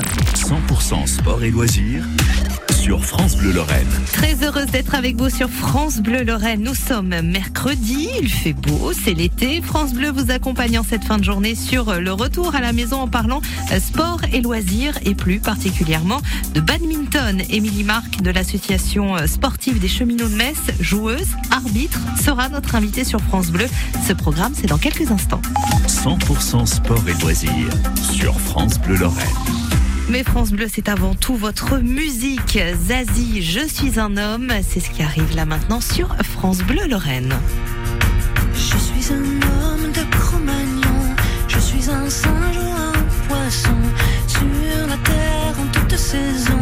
100% sport et loisirs sur France Bleu Lorraine. Très heureuse d'être avec vous sur France Bleu Lorraine. Nous sommes mercredi, il fait beau, c'est l'été. France Bleu vous accompagne en cette fin de journée sur le retour à la maison en parlant sport et loisirs et plus particulièrement de badminton. Émilie Marc de l'association sportive des cheminots de Metz, joueuse, arbitre, sera notre invitée sur France Bleu. Ce programme, c'est dans quelques instants. 100% sport et loisirs sur France Bleu Lorraine. Mais France Bleu, c'est avant tout votre musique. Zazie, je suis un homme, c'est ce qui arrive là maintenant sur France Bleu Lorraine. Je suis un homme de Cro-Magnon, je suis un singe ou un poisson, sur la terre en toute saison,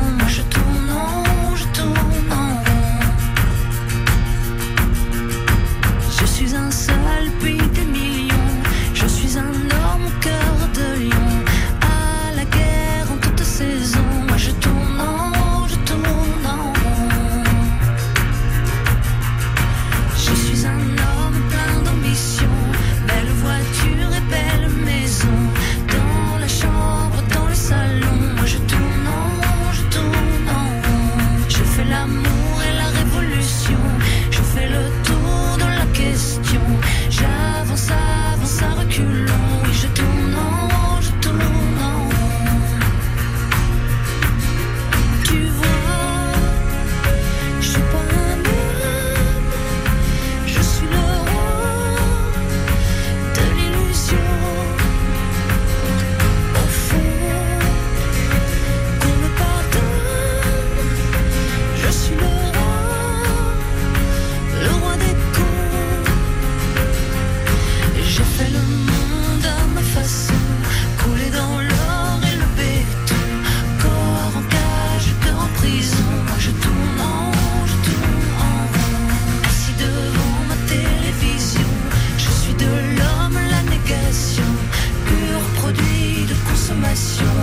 de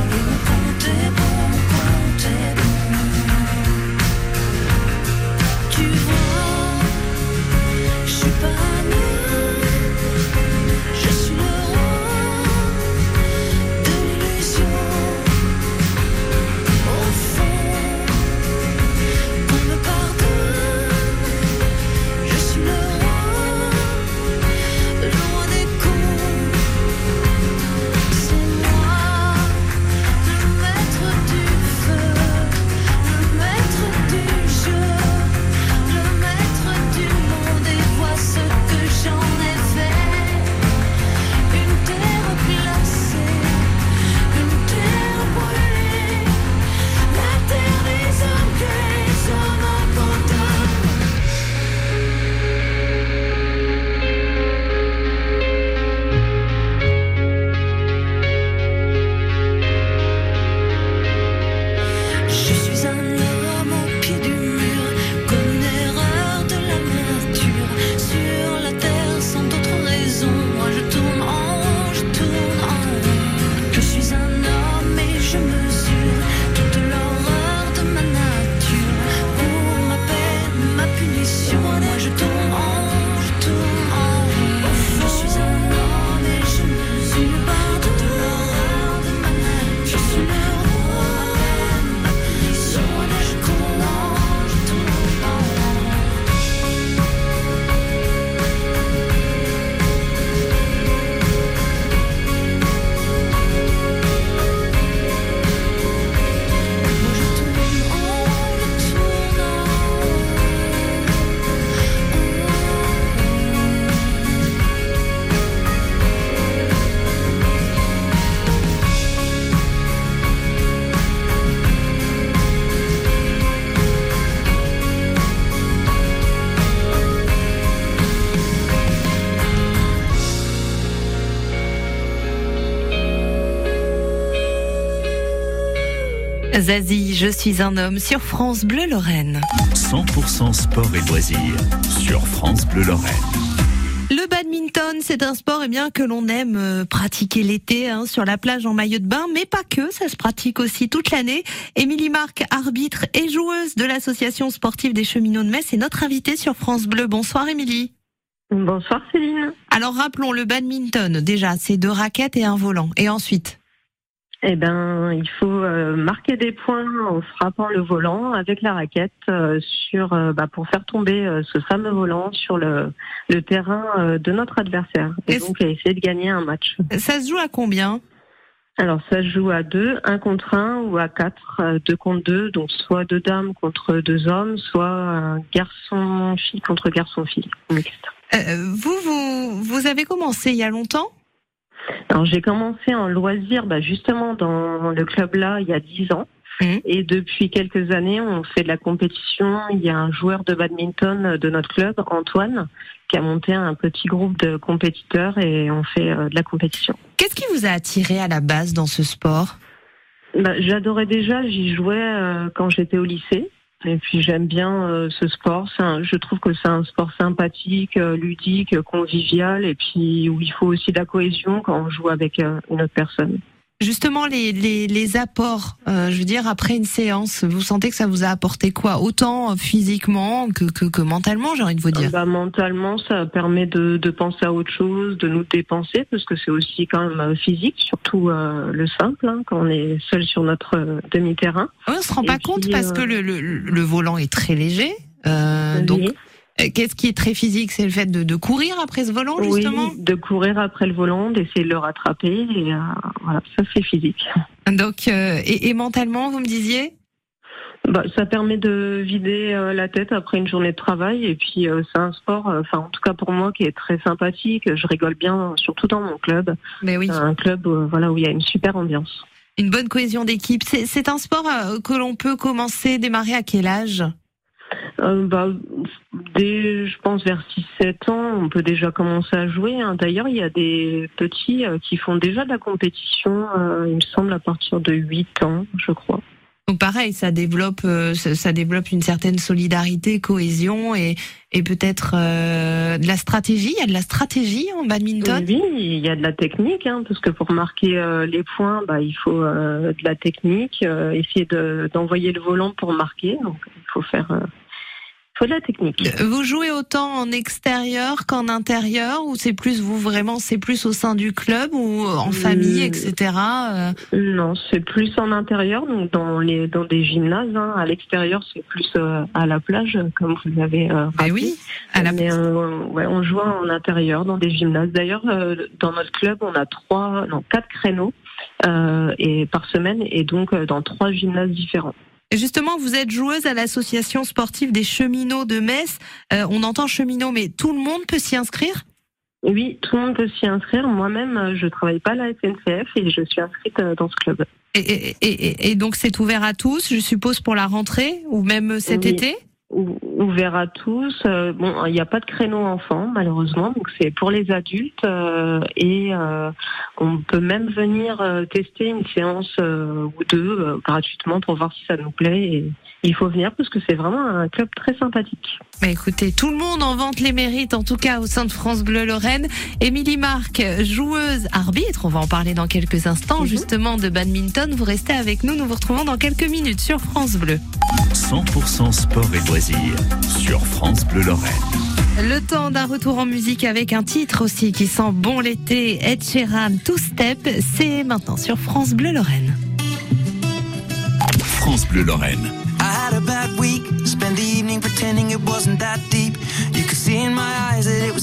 Zazie, je suis un homme sur France Bleu Lorraine. 100% sport et loisirs sur France Bleu Lorraine. Le badminton, c'est un sport eh bien que l'on aime euh, pratiquer l'été hein, sur la plage en maillot de bain, mais pas que, ça se pratique aussi toute l'année. Émilie Marc, arbitre et joueuse de l'association sportive des cheminots de Metz, est notre invitée sur France Bleu. Bonsoir Émilie. Bonsoir Céline. Alors rappelons le badminton, déjà, c'est deux raquettes et un volant. Et ensuite? Eh ben, il faut euh, marquer des points en frappant le volant avec la raquette euh, sur, euh, bah, pour faire tomber euh, ce fameux volant sur le, le terrain euh, de notre adversaire. Et donc, essayer de gagner un match. Ça se joue à combien? Alors, ça se joue à deux, un contre un ou à quatre, deux contre deux. Donc, soit deux dames contre deux hommes, soit un garçon-fille contre garçon-fille. Vous, vous, vous avez commencé il y a longtemps? Alors, j'ai commencé en loisir, bah, justement, dans le club-là, il y a dix ans. Mhm. Et depuis quelques années, on fait de la compétition. Il y a un joueur de badminton de notre club, Antoine, qui a monté un petit groupe de compétiteurs et on fait euh, de la compétition. Qu'est-ce qui vous a attiré à la base dans ce sport? Bah, J'adorais déjà, j'y jouais euh, quand j'étais au lycée. Et puis j'aime bien euh, ce sport. Je trouve que c'est un sport sympathique, euh, ludique, convivial, et puis où il faut aussi de la cohésion quand on joue avec euh, une autre personne. Justement, les, les, les apports, euh, je veux dire, après une séance, vous sentez que ça vous a apporté quoi? Autant physiquement que, que, que mentalement, j'ai envie de vous dire. Bah, mentalement, ça permet de, de penser à autre chose, de nous dépenser, parce que c'est aussi quand même euh, physique, surtout euh, le simple, hein, quand on est seul sur notre euh, demi-terrain. Ouais, on se rend Et pas puis, compte parce euh, que le, le, le volant est très léger. Euh, donc, Oui. euh, qu'est-ce qui est très physique C'est le fait de, de courir après ce volant, justement Oui, de courir après le volant, d'essayer de le rattraper, et euh, voilà, ça c'est physique. Donc, euh, et, et mentalement, vous me disiez Bah, ça permet de vider euh, la tête après une journée de travail, et puis euh, c'est un sport, euh, enfin en tout cas pour moi, qui est très sympathique. Je rigole bien, surtout dans mon club, Mais oui. Un club euh, voilà où il y a une super ambiance. Une bonne cohésion d'équipe. C'est un sport euh, que l'on peut commencer, démarrer à quel âge Euh, bah, dès, je pense, vers 6-7 ans, on peut déjà commencer à jouer. hein. D'ailleurs, il y a des petits euh, qui font déjà de la compétition, euh, il me semble, à partir de 8 ans, je crois. Donc pareil, ça développe, ça, développe une certaine solidarité, cohésion et, et peut-être de la stratégie. Il y a de la stratégie en badminton? Oui, il y a de la technique, hein, parce que pour marquer les points, bah, il faut de la technique, essayer de- d'envoyer le volant pour marquer. Donc, il faut faire... euh, il faut de la technique. Vous jouez autant en extérieur qu'en intérieur ou c'est plus vous vraiment, c'est plus au sein du club ou en famille, Euh, etc. euh, Non, c'est plus en intérieur, donc dans les dans des gymnases. hein. À l'extérieur, c'est plus euh, à la plage, comme vous l'avez euh, Ben oui, à la Mais euh, ouais, on joue en intérieur dans des gymnases. D'ailleurs, euh, dans notre club, on a trois, non quatre créneaux euh, et par semaine, et donc euh, dans trois gymnases différents. Justement, vous êtes joueuse à l'association sportive des cheminots de Metz. Euh, on entend cheminots, mais tout le monde peut s'y inscrire? Oui, tout le monde peut s'y inscrire. Moi-même, je travaille pas à la SNCF et je suis inscrite euh, dans ce club. et, et, et, et donc c'est ouvert à tous, je suppose, pour la rentrée ou même cet Oui. été? Ouvert à tous. Euh, bon, il n'y a pas de créneau enfant, malheureusement, donc c'est pour les adultes euh, et euh, on peut même venir euh, tester une séance euh, ou deux euh, gratuitement pour voir si ça nous plaît. Et il faut venir parce que c'est vraiment un club très sympathique. Bah écoutez, tout le monde en vante les mérites, en tout cas au sein de France Bleu Lorraine. Émilie Marc, joueuse, arbitre, on va en parler dans quelques instants, Mhm. justement de badminton. Vous restez avec nous, nous vous retrouvons dans quelques minutes sur France Bleu. 100% sport et loisirs sur France Bleu Lorraine. Le temps d'un retour en musique avec un titre aussi qui sent bon l'été, Ed Sheeran, Two Step, c'est maintenant sur France Bleu Lorraine. France Bleu Lorraine.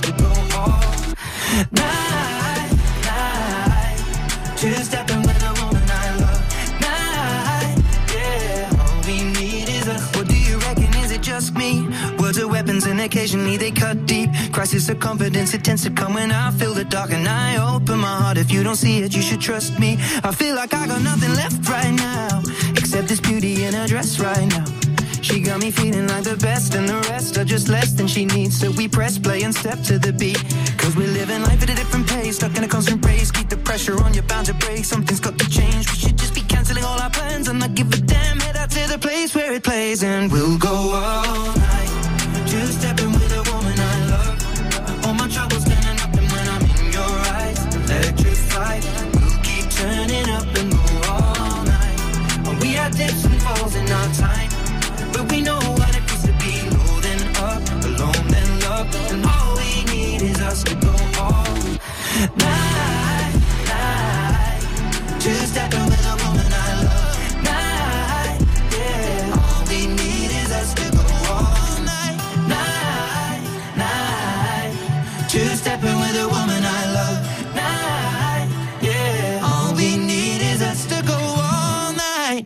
to go all night, night. A woman I love, night, yeah. All we need is. What do you reckon? Is it just me? Well, occasionally they cut deep. Crisis of confidence, it tends to come when I feel the dark and I open my heart. If you don't see it, you should trust me. I feel like I got nothing left right now, except this beauty in her dress right now. She got me feeling like the best, and the rest are just less than she needs. So we press play and step to the beat. Cause we're living life at a different pace, stuck in a constant race. Keep the pressure on, you're bound to break. Something's got to change. We should just be canceling all our plans and not give a damn. Head out to the place where it plays, and we'll go all night. Two stepping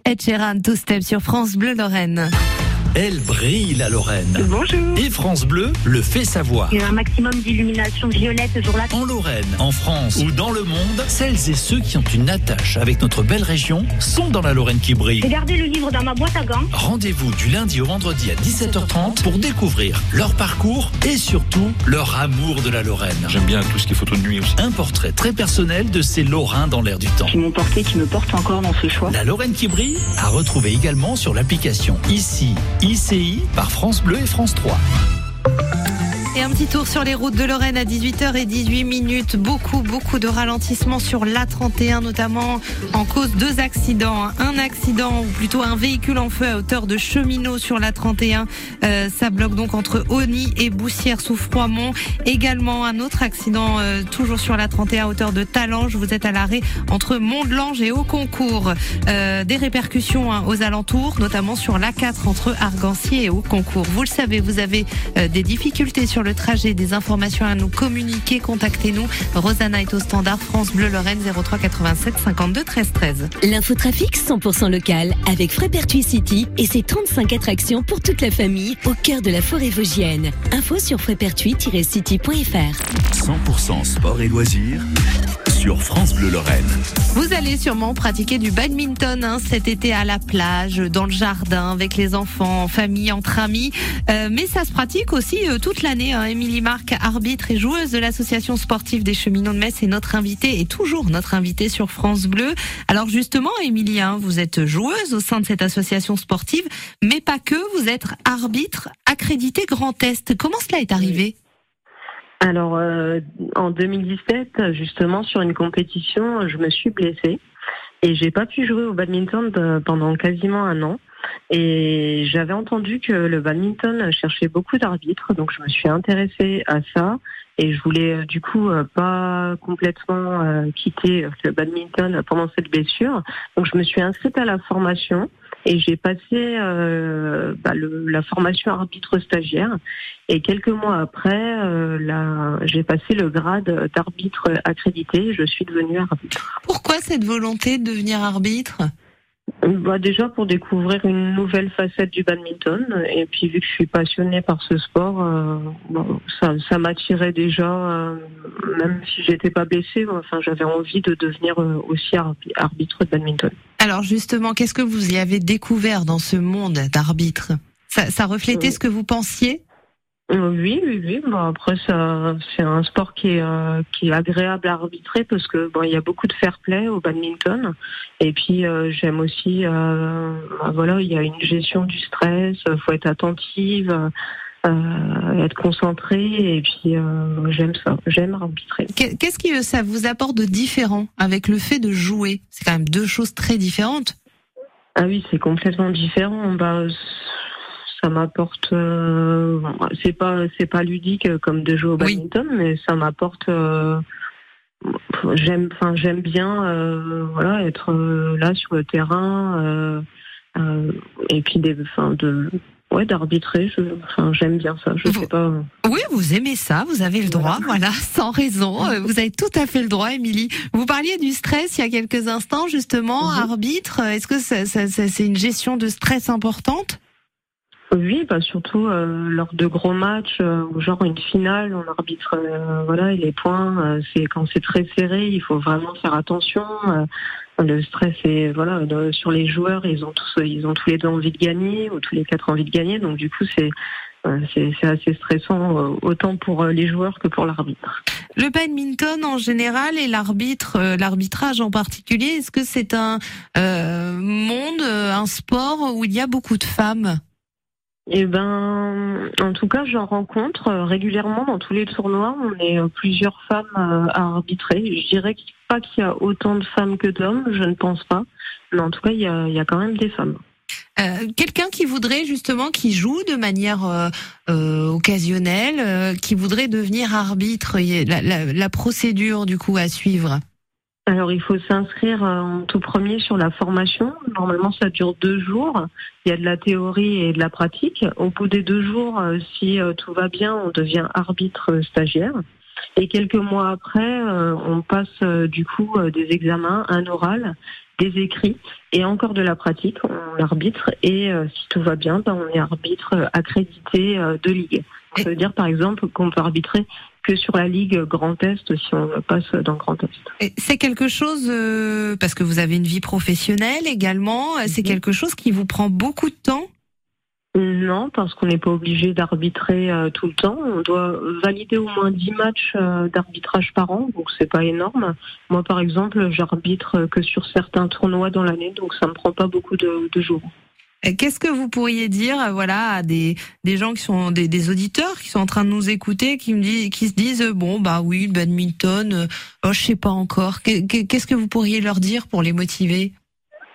Ed Sheeran, Two Step sur France Bleu Lorraine. Elle brille la Lorraine. Bonjour. Et France Bleu le fait savoir. Il y a un maximum d'illumination violette ce jour-là. En Lorraine, en France ou dans le monde, celles et ceux qui ont une attache avec notre belle région sont dans la Lorraine qui brille. J'ai gardé le livre dans ma boîte à gants. Rendez-vous du lundi au vendredi à 17h30 pour découvrir leur parcours et surtout leur amour de la Lorraine. J'aime bien tout ce qui est photo de nuit aussi. Un portrait très personnel de ces Lorrains dans l'air du temps. qui m'ont porté, qui me portent encore dans ce choix. La Lorraine qui brille à retrouver également sur l'application ICI, ICI par France Bleu et France 3. Et un petit tour sur les routes de Lorraine à 18h18 minutes. Beaucoup, beaucoup de ralentissements sur l'A31, notamment en cause deux accidents. Un accident, ou plutôt un véhicule en feu à hauteur de cheminot sur l'A31. Euh, ça bloque donc entre Oni et Boussière sous Froidmont. Également un autre accident, euh, toujours sur l'A31 à hauteur de Talange. Vous êtes à l'arrêt entre Mont-de-Lange et Haut-Concours. Euh, des répercussions hein, aux alentours, notamment sur l'A4 entre Argancier et Haut-Concours. Vous le savez, vous avez euh, des difficultés sur le trajet, des informations à nous communiquer, contactez-nous. Rosanna est au standard France Bleu Lorraine 03 87 52 13 13. L'infotrafic 100% local avec Frépertuis City et ses 35 attractions pour toute la famille au cœur de la forêt vosgienne. Info sur frépertuis-city.fr. 100% sport et loisirs sur France Bleu Lorraine. Vous allez sûrement pratiquer du badminton hein, cet été à la plage, dans le jardin, avec les enfants, en famille, entre amis. Euh, mais ça se pratique aussi euh, toute l'année. Hein. Émilie Marc, arbitre et joueuse de l'association sportive des cheminots de Metz, est notre invitée et toujours notre invitée sur France Bleu. Alors justement, Émilie, hein, vous êtes joueuse au sein de cette association sportive, mais pas que. Vous êtes arbitre accrédité Grand Est. Comment cela est arrivé? Alors, euh, en 2017, justement, sur une compétition, je me suis blessée et j'ai pas pu jouer au badminton de- pendant quasiment un an. Et j'avais entendu que le badminton cherchait beaucoup d'arbitres, donc je me suis intéressée à ça. Et je voulais euh, du coup euh, pas complètement euh, quitter le badminton pendant cette blessure. Donc je me suis inscrite à la formation et j'ai passé euh, bah, le- la formation arbitre stagiaire. Et quelques mois après, euh, j'ai passé le grade d'arbitre accrédité. Je suis devenue arbitre. Pourquoi cette volonté de devenir arbitre? Bah, déjà pour découvrir une nouvelle facette du badminton. Et puis vu que je suis passionnée par ce sport, euh, bon, ça, ça m'attirait déjà, euh, même si j'étais pas blessée. Enfin, j'avais envie de devenir euh, aussi arbi- arbitre de badminton. Alors justement, qu'est-ce que vous y avez découvert dans ce monde d'arbitre ça, ça reflétait Euh. ce que vous pensiez? Oui, oui, oui. Bon, après, ça, c'est un sport qui est, euh, qui est agréable à arbitrer parce que bon, il y a beaucoup de fair play au badminton. Et puis, euh, j'aime aussi, euh, bah, voilà, il y a une gestion du stress. euh, Faut être attentive, euh, être concentré. Et puis, euh, j'aime ça. J'aime arbitrer. Qu'est- Qu'est-ce qui ça vous apporte de différent avec le fait de jouer? C'est quand même deux choses très différentes. Ah oui, c'est complètement différent. Bah, ça m'apporte. euh, c'est pas, c'est pas ludique comme de jouer au Oui. badminton, mais ça m'apporte. euh, j'aime, enfin, j'aime bien, euh, voilà, être euh, là sur le terrain, et puis des, enfin, de, ouais, d'arbitrer. Enfin, j'aime bien ça. Je Vous- sais pas. Oui, vous aimez ça, vous avez le droit, voilà, sans raison. Vous avez tout à fait le droit, Émilie. Vous parliez du stress il y a quelques instants, justement, Mhm. arbitre. Est-ce que ça- ça- ça- c'est une gestion de stress importante? Oui, bah surtout euh, lors de gros matchs, euh, genre une finale, on arbitre, euh, voilà, et les points, euh, c'est quand c'est très serré, il faut vraiment faire attention. euh, le stress est voilà sur les joueurs, ils ont tous, ils ont tous les deux envie de gagner ou tous les quatre envie de gagner, donc du coup c'est euh, c'est assez stressant autant pour les joueurs que pour l'arbitre. Le badminton en général et l'arbitre, l'arbitrage en particulier, est-ce que c'est un euh, monde, un sport où il y a beaucoup de femmes? Eh ben, en tout cas, j'en rencontre euh, régulièrement dans tous les tournois. On est euh, plusieurs femmes euh, à arbitrer. Je dirais pas qu'il y a autant de femmes que d'hommes, je ne pense pas. Mais en tout cas, il y a, quand même des femmes. Quelqu'un qui voudrait justement, qui joue de manière occasionnelle, qui voudrait devenir arbitre, la, la- la procédure du coup à suivre? Alors, il faut s'inscrire euh, en tout premier sur la formation. Normalement, ça dure deux jours. Il y a de la théorie et de la pratique. Au bout des deux jours, euh, si euh, tout va bien, on devient arbitre stagiaire. Et quelques mois après, on passe du coup des examens, un oral, des écrits et encore de la pratique. On arbitre et si tout va bien, ben, on est arbitre accrédité de ligue. Ça veut dire par exemple qu'on peut arbitrer que sur la ligue Grand Est si on passe dans Grand Est. C'est quelque chose euh, parce que vous avez une vie professionnelle également. euh, C'est Mhm. quelque chose qui vous prend beaucoup de temps? Non, parce qu'on n'est pas obligé d'arbitrer euh, tout le temps. On doit valider au moins 10 matchs euh, d'arbitrage par an, donc c'est pas énorme. Moi, par exemple, j'arbitre que sur certains tournois dans l'année, donc ça me prend pas beaucoup de, de jours. Qu'est-ce que vous pourriez dire, euh, voilà, à des des gens qui sont des, des auditeurs qui sont en train de nous écouter, qui me disent, qui se disent euh, bon bah oui, le badminton, euh, oh, je sais pas encore. Qu'est- qu'est- Qu'est-ce que vous pourriez leur dire pour les motiver?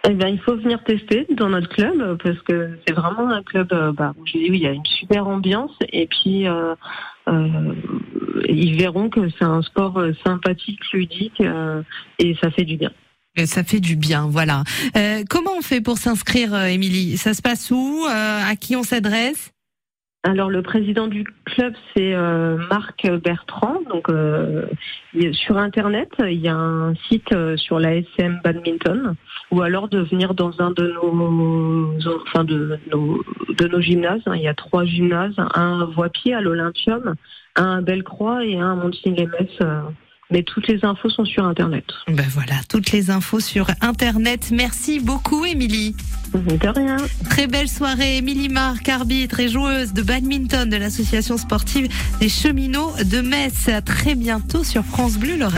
Eh bien, il faut venir tester dans notre club parce que c'est vraiment un club bah, où j'ai dit, oui, il y a une super ambiance et puis euh, euh, ils verront que c'est un sport sympathique, ludique euh, et ça fait du bien. Euh, Ça fait du bien, voilà. Euh, comment on fait pour s'inscrire, euh, Émilie? Ça se passe où? À qui on s'adresse? Alors le président du club c'est Marc Bertrand. Donc sur internet il y a un site sur la SM Badminton ou alors de venir dans un de nos enfin de nos de nos gymnases. Il y a trois gymnases, un à Voipied à l'Olympium, un à Bellecroix et un à Montigny-les-Metz. euh, Mais toutes les infos sont sur internet. Ben voilà, toutes les infos sur Internet. Merci beaucoup, Émilie. De rien. Très belle soirée, Émilie Marc, arbitre et joueuse de badminton de l'association sportive des cheminots de Metz. À très bientôt sur France Bleu Lorraine.